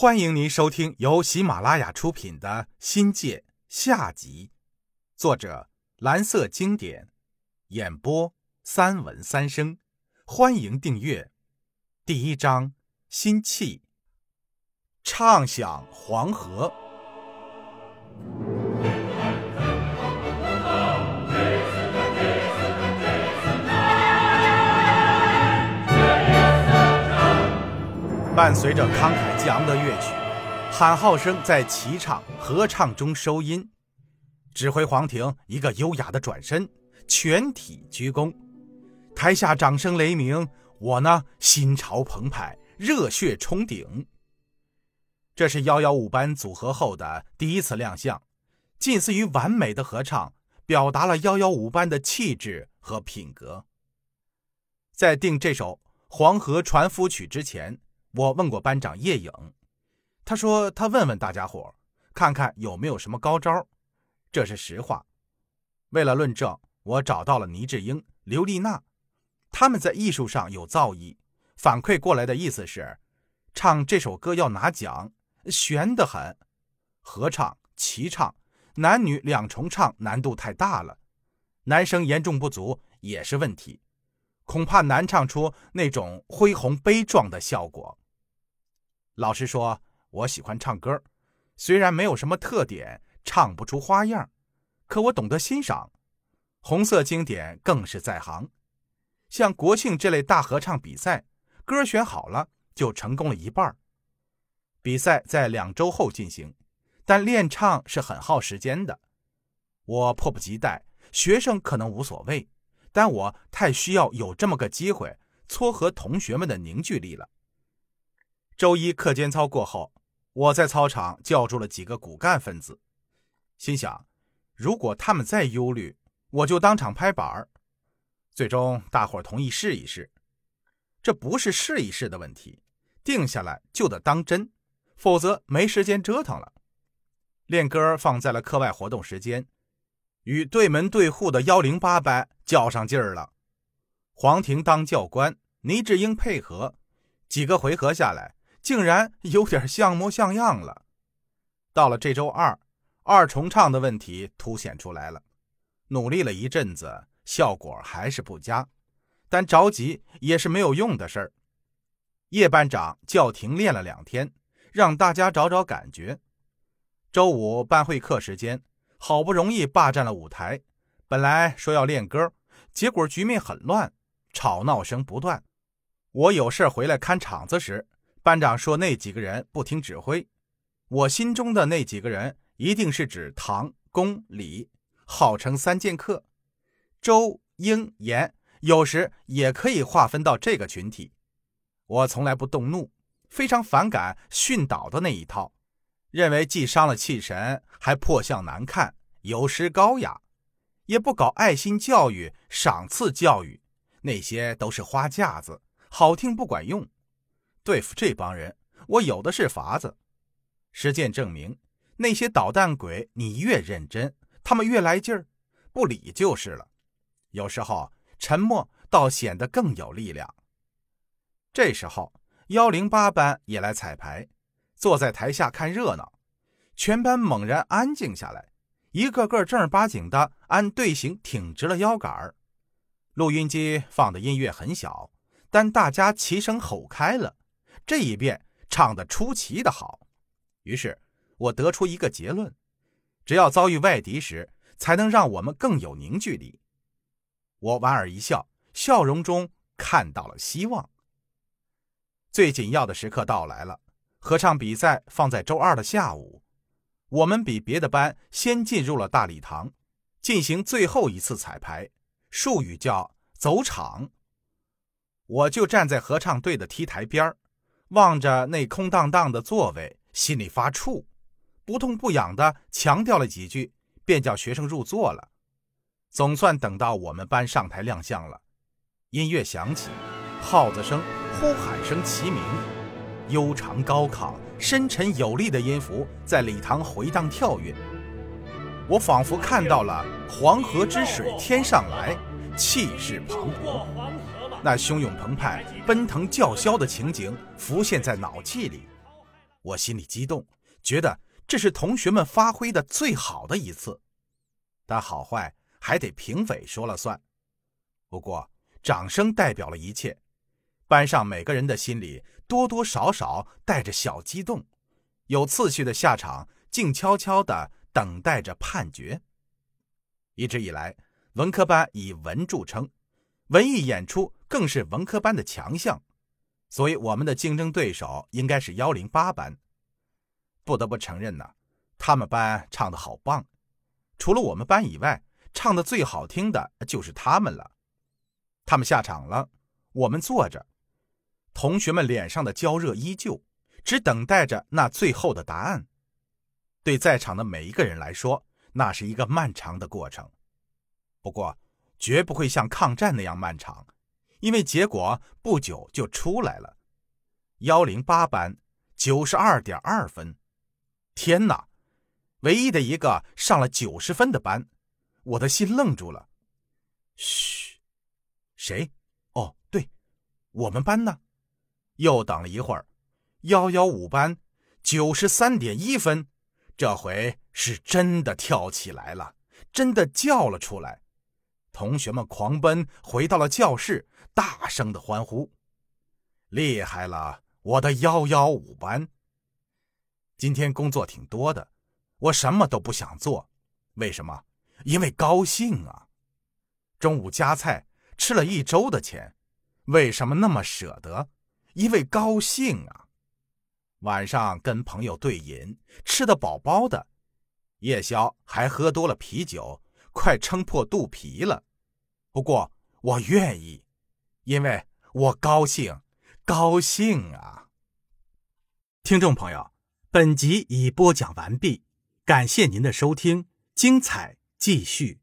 欢迎您收听由喜马拉雅出品的《新界》下集，作者蓝色经典，演播三文三生。欢迎订阅。第一章：心气，畅想黄河。伴随着慷慨激昂的乐曲，喊号声在齐唱、合唱中收音。指挥黄庭一个优雅的转身，全体鞠躬。台下掌声雷鸣，我呢心潮澎湃，热血冲顶。这是幺幺五班组合后的第一次亮相，近似于完美的合唱，表达了幺幺五班的气质和品格。在定这首《黄河船夫曲》之前。我问过班长叶颖，他说他问问大家伙，看看有没有什么高招。这是实话。为了论证，我找到了倪志英、刘丽娜，他们在艺术上有造诣，反馈过来的意思是，唱这首歌要拿奖，悬得很。合唱、齐唱、男女两重唱难度太大了，男声严重不足也是问题。恐怕难唱出那种恢宏悲壮的效果。老实说，我喜欢唱歌，虽然没有什么特点，唱不出花样，可我懂得欣赏。红色经典更是在行。像国庆这类大合唱比赛，歌选好了就成功了一半。比赛在两周后进行，但练唱是很耗时间的。我迫不及待，学生可能无所谓。但我太需要有这么个机会撮合同学们的凝聚力了。周一课间操过后，我在操场叫住了几个骨干分子，心想，如果他们再忧虑，我就当场拍板儿。最终，大伙儿同意试一试。这不是试一试的问题，定下来就得当真，否则没时间折腾了。练歌放在了课外活动时间。与对门对户的幺零八班较上劲儿了，黄婷当教官，倪志英配合，几个回合下来，竟然有点像模像样了。到了这周二，二重唱的问题凸显出来了，努力了一阵子，效果还是不佳，但着急也是没有用的事儿。叶班长叫停练了两天，让大家找找感觉。周五班会课时间。好不容易霸占了舞台，本来说要练歌，结果局面很乱，吵闹声不断。我有事回来看场子时，班长说那几个人不听指挥。我心中的那几个人，一定是指唐、公、李，号称三剑客。周、英、严，有时也可以划分到这个群体。我从来不动怒，非常反感训导的那一套。认为既伤了气神，还破相难看，有失高雅，也不搞爱心教育、赏赐教育，那些都是花架子，好听不管用。对付这帮人，我有的是法子。实践证明，那些捣蛋鬼，你越认真，他们越来劲儿，不理就是了。有时候沉默倒显得更有力量。这时候，幺零八班也来彩排。坐在台下看热闹，全班猛然安静下来，一个个正儿八经的按队形挺直了腰杆儿。录音机放的音乐很小，但大家齐声吼开了。这一遍唱得出奇的好，于是我得出一个结论：只要遭遇外敌时，才能让我们更有凝聚力。我莞尔一笑，笑容中看到了希望。最紧要的时刻到来了。合唱比赛放在周二的下午，我们比别的班先进入了大礼堂，进行最后一次彩排，术语叫走场。我就站在合唱队的 T 台边望着那空荡荡的座位，心里发怵，不痛不痒的强调了几句，便叫学生入座了。总算等到我们班上台亮相了，音乐响起，号子声、呼喊声齐鸣。悠长高亢、深沉有力的音符在礼堂回荡跳跃，我仿佛看到了黄河之水天上来，气势磅礴，那汹涌澎湃、奔腾叫嚣的情景浮现在脑际里。我心里激动，觉得这是同学们发挥的最好的一次。但好坏还得评委说了算。不过，掌声代表了一切，班上每个人的心里多多少少带着小激动，有次序的下场，静悄悄地等待着判决。一直以来，文科班以文著称，文艺演出更是文科班的强项，所以我们的竞争对手应该是幺零八班。不得不承认呢，他们班唱的好棒，除了我们班以外，唱的最好听的就是他们了。他们下场了，我们坐着，同学们脸上的焦热依旧，只等待着那最后的答案。对在场的每一个人来说，那是一个漫长的过程。不过，绝不会像抗战那样漫长，因为结果不久就出来了。幺零八班九十二点二分，天哪！唯一的一个上了九十分的班，我的心愣住了。嘘。谁？哦，对，我们班呢？又等了一会儿，幺幺五班九十三点一分，这回是真的跳起来了，真的叫了出来。同学们狂奔回到了教室，大声的欢呼：“厉害了，我的幺幺五班！”今天工作挺多的，我什么都不想做，为什么？因为高兴啊！中午夹菜。吃了一周的钱，为什么那么舍得？因为高兴啊！晚上跟朋友对饮，吃得饱饱的，夜宵还喝多了啤酒，快撑破肚皮了。不过我愿意，因为我高兴，高兴啊！听众朋友，本集已播讲完毕，感谢您的收听，精彩继续。